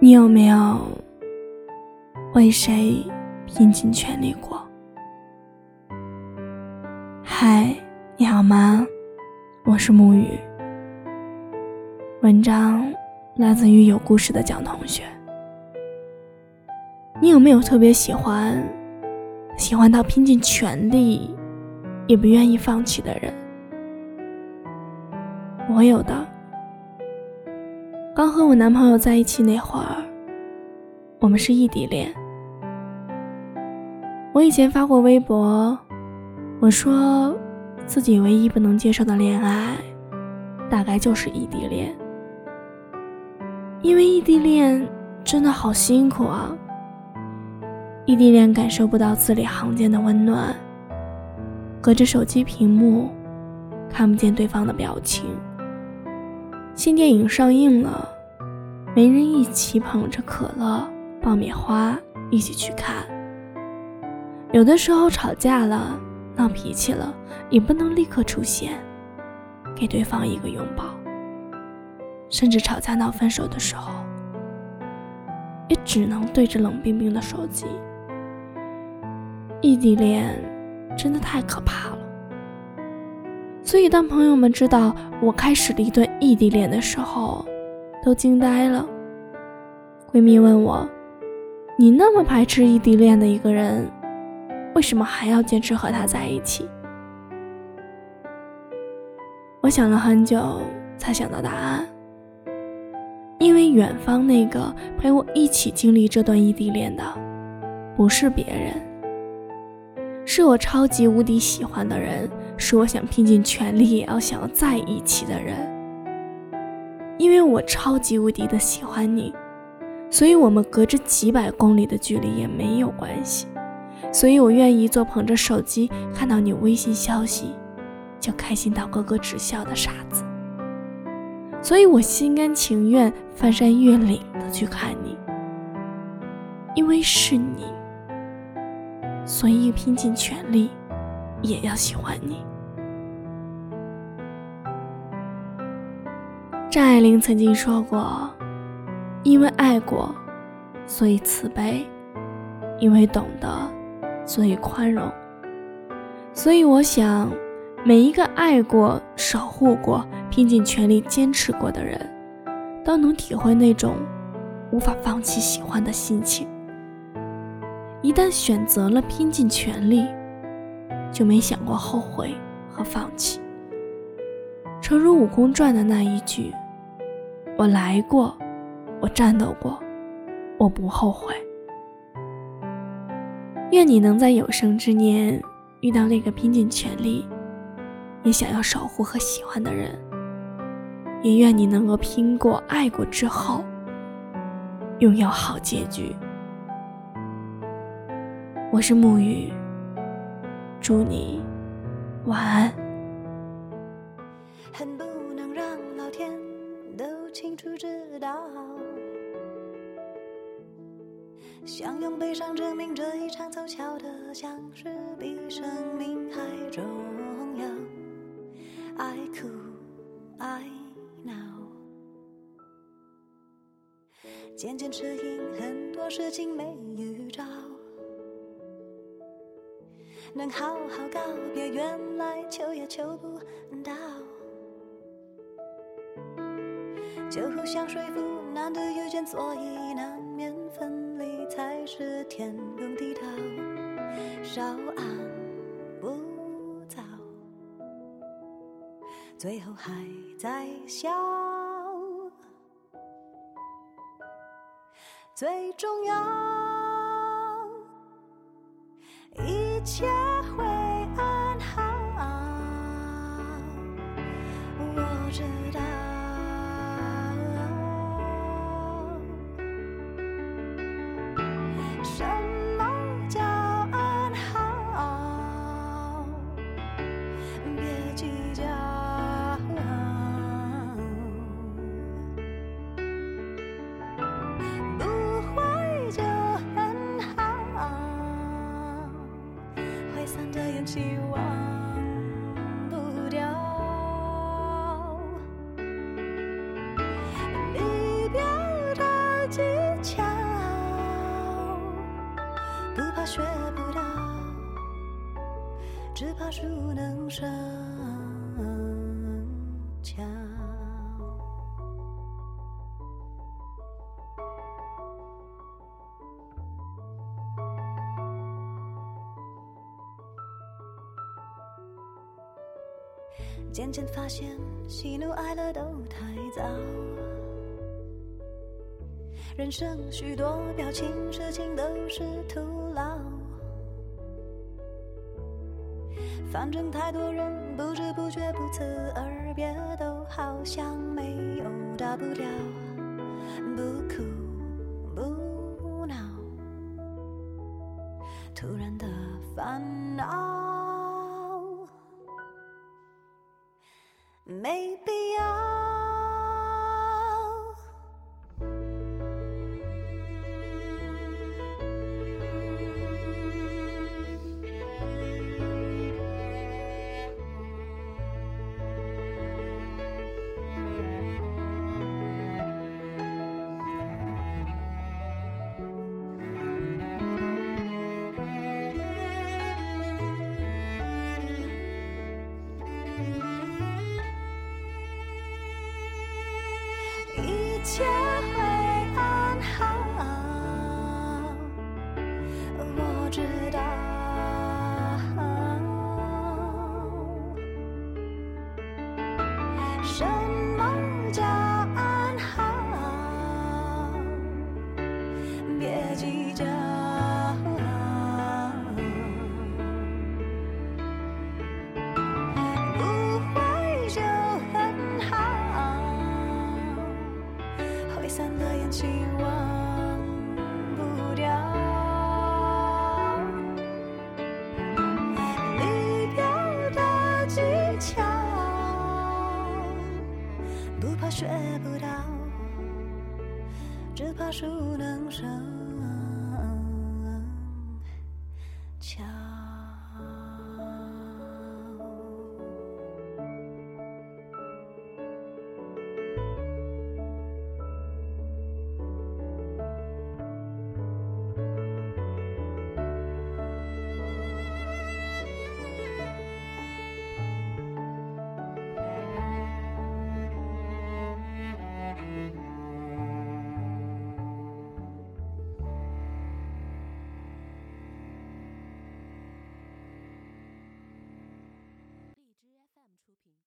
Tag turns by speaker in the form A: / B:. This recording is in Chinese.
A: 你有没有为谁拼尽全力过？嗨，你好吗？我是木雨。文章来自于有故事的蒋同学。你有没有特别喜欢、喜欢到拼尽全力也不愿意放弃的人？我有的。刚和我男朋友在一起那会儿，我们是异地恋。我以前发过微博，我说自己唯一不能接受的恋爱，大概就是异地恋。因为异地恋真的好辛苦啊！异地恋感受不到字里行间的温暖，隔着手机屏幕，看不见对方的表情。新电影上映了，没人一起捧着可乐、爆米花一起去看。有的时候吵架了、闹脾气了，也不能立刻出现，给对方一个拥抱。甚至吵架闹分手的时候，也只能对着冷冰冰的手机。异地恋真的太可怕了。所以，当朋友们知道我开始了一段异地恋的时候，都惊呆了。闺蜜问我：“你那么排斥异地恋的一个人，为什么还要坚持和他在一起？”我想了很久，才想到答案。因为远方那个陪我一起经历这段异地恋的，不是别人。是我超级无敌喜欢的人，是我想拼尽全力也要想要在一起的人。因为我超级无敌的喜欢你，所以我们隔着几百公里的距离也没有关系。所以我愿意做捧着手机看到你微信消息就开心到咯咯直笑的傻子。所以我心甘情愿翻山越岭的去看你，因为是你。所以拼尽全力，也要喜欢你。张爱玲曾经说过：“因为爱过，所以慈悲；因为懂得，所以宽容。”所以我想，每一个爱过、守护过、拼尽全力坚持过的人，都能体会那种无法放弃喜欢的心情。一旦选择了拼尽全力，就没想过后悔和放弃。诚如《悟空传》的那一句：“我来过，我战斗过，我不后悔。”愿你能在有生之年遇到那个拼尽全力，也想要守护和喜欢的人。也愿你能够拼过、爱过之后，拥有好结局。我是沐雨，祝你晚安。
B: 恨不能让老天都清楚知道，想用悲伤证明这一场凑巧的相识比生命还重要。爱哭爱闹，渐渐适应很多事情没预兆。能好好告别，原来求也求不到，就互相说服，难得遇见，所以难免分离，才是天公地道，稍安不躁，最后还在笑，最重要。不知道树能生巧。渐渐发现，喜怒哀乐都太早。人生许多表情，事情都是徒劳。反正太多人不知不觉不辞而别，都好像没有大不了，不哭不闹，突然的烦恼没必要。切会安好，我知道。什么叫不怕学不到，只怕熟能生